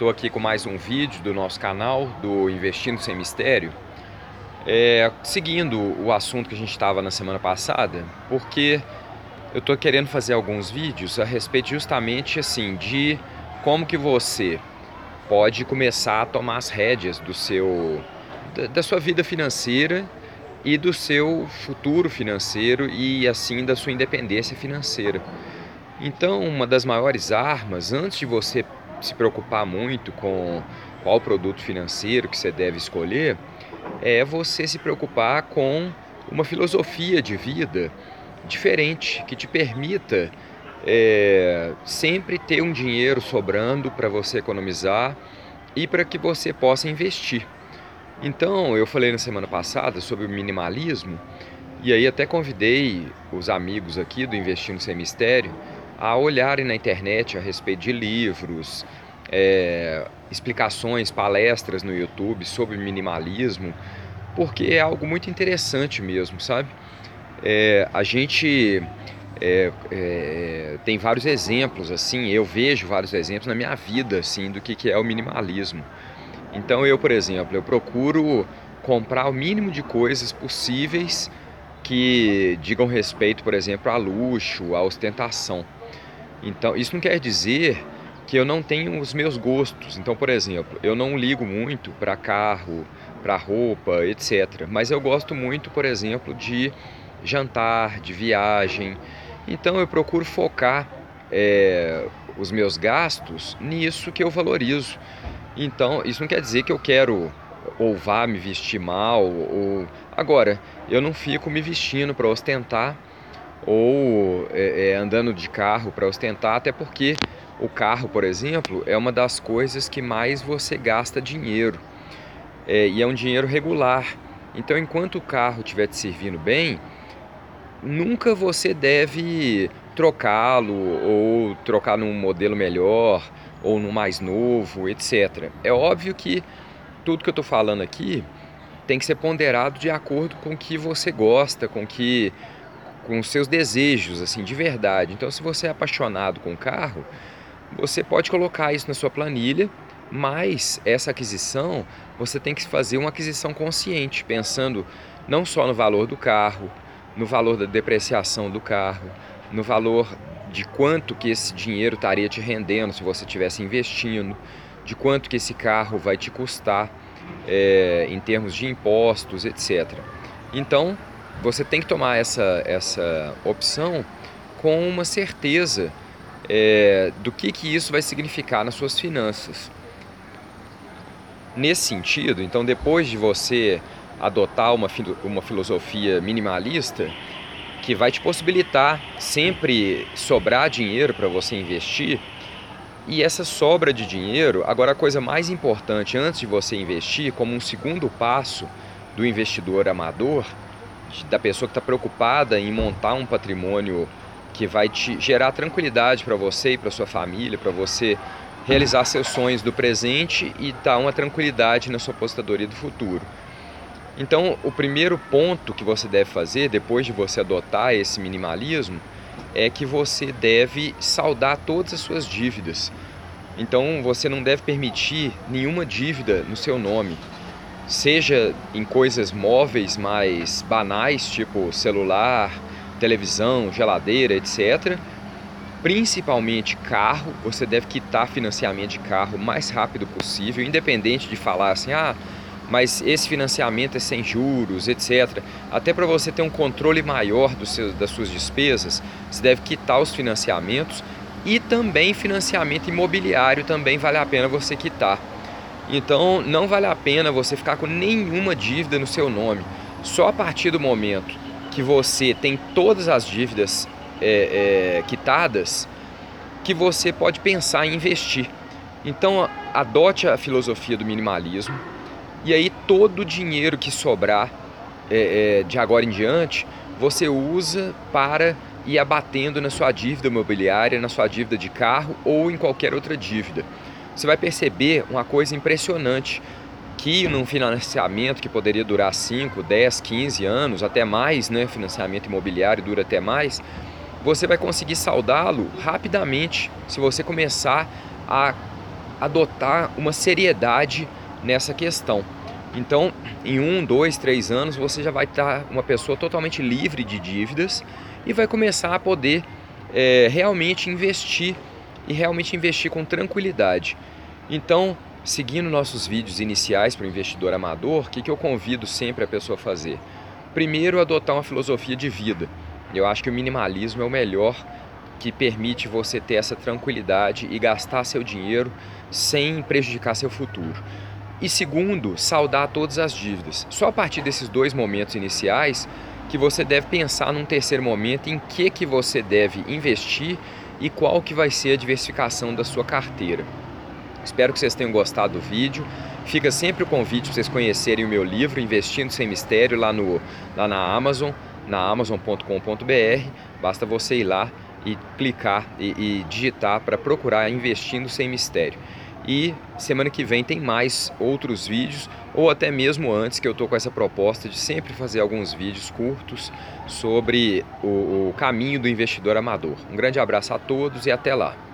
Estou aqui com mais um vídeo do nosso canal do Investindo Sem Mistério. É, seguindo o assunto que a gente estava na semana passada, porque eu estou querendo fazer alguns vídeos a respeito justamente assim de como que você pode começar a tomar as rédeas do seu da, da sua vida financeira e do seu futuro financeiro e assim da sua independência financeira. Então, uma das maiores armas antes de você se preocupar muito com qual produto financeiro que você deve escolher, é você se preocupar com uma filosofia de vida diferente que te permita é, sempre ter um dinheiro sobrando para você economizar e para que você possa investir. Então, eu falei na semana passada sobre o minimalismo e aí até convidei os amigos aqui do Investindo Sem Mistério a olharem na internet a respeito de livros, é, explicações, palestras no YouTube sobre minimalismo, porque é algo muito interessante mesmo, sabe? É, a gente é, é, tem vários exemplos, assim, eu vejo vários exemplos na minha vida, assim, do que, que é o minimalismo. Então eu, por exemplo, eu procuro comprar o mínimo de coisas possíveis que digam respeito, por exemplo, a luxo, a ostentação. Então, isso não quer dizer que eu não tenho os meus gostos. Então, por exemplo, eu não ligo muito para carro, para roupa, etc. Mas eu gosto muito, por exemplo, de jantar, de viagem. Então, eu procuro focar é, os meus gastos nisso que eu valorizo. Então, isso não quer dizer que eu quero ou vá me vestir mal ou agora eu não fico me vestindo para ostentar ou é, é, andando de carro para ostentar, até porque o carro, por exemplo, é uma das coisas que mais você gasta dinheiro é, e é um dinheiro regular. Então, enquanto o carro estiver te servindo bem, nunca você deve trocá-lo ou trocar num modelo melhor ou no mais novo, etc. É óbvio que tudo que eu estou falando aqui tem que ser ponderado de acordo com o que você gosta, com que com os seus desejos, assim, de verdade. Então, se você é apaixonado com o carro, você pode colocar isso na sua planilha, mas essa aquisição você tem que fazer uma aquisição consciente, pensando não só no valor do carro, no valor da depreciação do carro, no valor de quanto que esse dinheiro estaria te rendendo se você estivesse investindo, de quanto que esse carro vai te custar é, em termos de impostos, etc. Então, você tem que tomar essa, essa opção com uma certeza é, do que, que isso vai significar nas suas finanças. Nesse sentido, então, depois de você adotar uma, uma filosofia minimalista, que vai te possibilitar sempre sobrar dinheiro para você investir, e essa sobra de dinheiro, agora a coisa mais importante antes de você investir, como um segundo passo do investidor amador, da pessoa que está preocupada em montar um patrimônio que vai te gerar tranquilidade para você e para sua família, para você realizar seus sonhos do presente e dar uma tranquilidade na sua apostadoria do futuro. Então, o primeiro ponto que você deve fazer depois de você adotar esse minimalismo é que você deve saldar todas as suas dívidas. Então, você não deve permitir nenhuma dívida no seu nome seja em coisas móveis mais banais, tipo celular, televisão, geladeira, etc. Principalmente carro, você deve quitar financiamento de carro o mais rápido possível, independente de falar assim, ah, mas esse financiamento é sem juros, etc. Até para você ter um controle maior seus, das suas despesas, você deve quitar os financiamentos e também financiamento imobiliário também vale a pena você quitar então não vale a pena você ficar com nenhuma dívida no seu nome. Só a partir do momento que você tem todas as dívidas é, é, quitadas que você pode pensar em investir. Então adote a filosofia do minimalismo e aí todo o dinheiro que sobrar é, é de agora em diante você usa para ir abatendo na sua dívida imobiliária, na sua dívida de carro ou em qualquer outra dívida você vai perceber uma coisa impressionante que num financiamento que poderia durar 5, 10, 15 anos, até mais, né, financiamento imobiliário dura até mais, você vai conseguir saldá-lo rapidamente se você começar a adotar uma seriedade nessa questão. Então, em um, dois, três anos, você já vai estar uma pessoa totalmente livre de dívidas e vai começar a poder é, realmente investir e realmente investir com tranquilidade. Então, seguindo nossos vídeos iniciais para o investidor amador, o que, que eu convido sempre a pessoa a fazer? Primeiro, adotar uma filosofia de vida. Eu acho que o minimalismo é o melhor que permite você ter essa tranquilidade e gastar seu dinheiro sem prejudicar seu futuro. E segundo, saldar todas as dívidas. Só a partir desses dois momentos iniciais que você deve pensar num terceiro momento em que que você deve investir e qual que vai ser a diversificação da sua carteira. Espero que vocês tenham gostado do vídeo. Fica sempre o convite para vocês conhecerem o meu livro Investindo Sem Mistério lá, no, lá na Amazon, na amazon.com.br. Basta você ir lá e clicar e, e digitar para procurar Investindo Sem Mistério. E semana que vem tem mais outros vídeos, ou até mesmo antes, que eu estou com essa proposta de sempre fazer alguns vídeos curtos sobre o, o caminho do investidor amador. Um grande abraço a todos e até lá!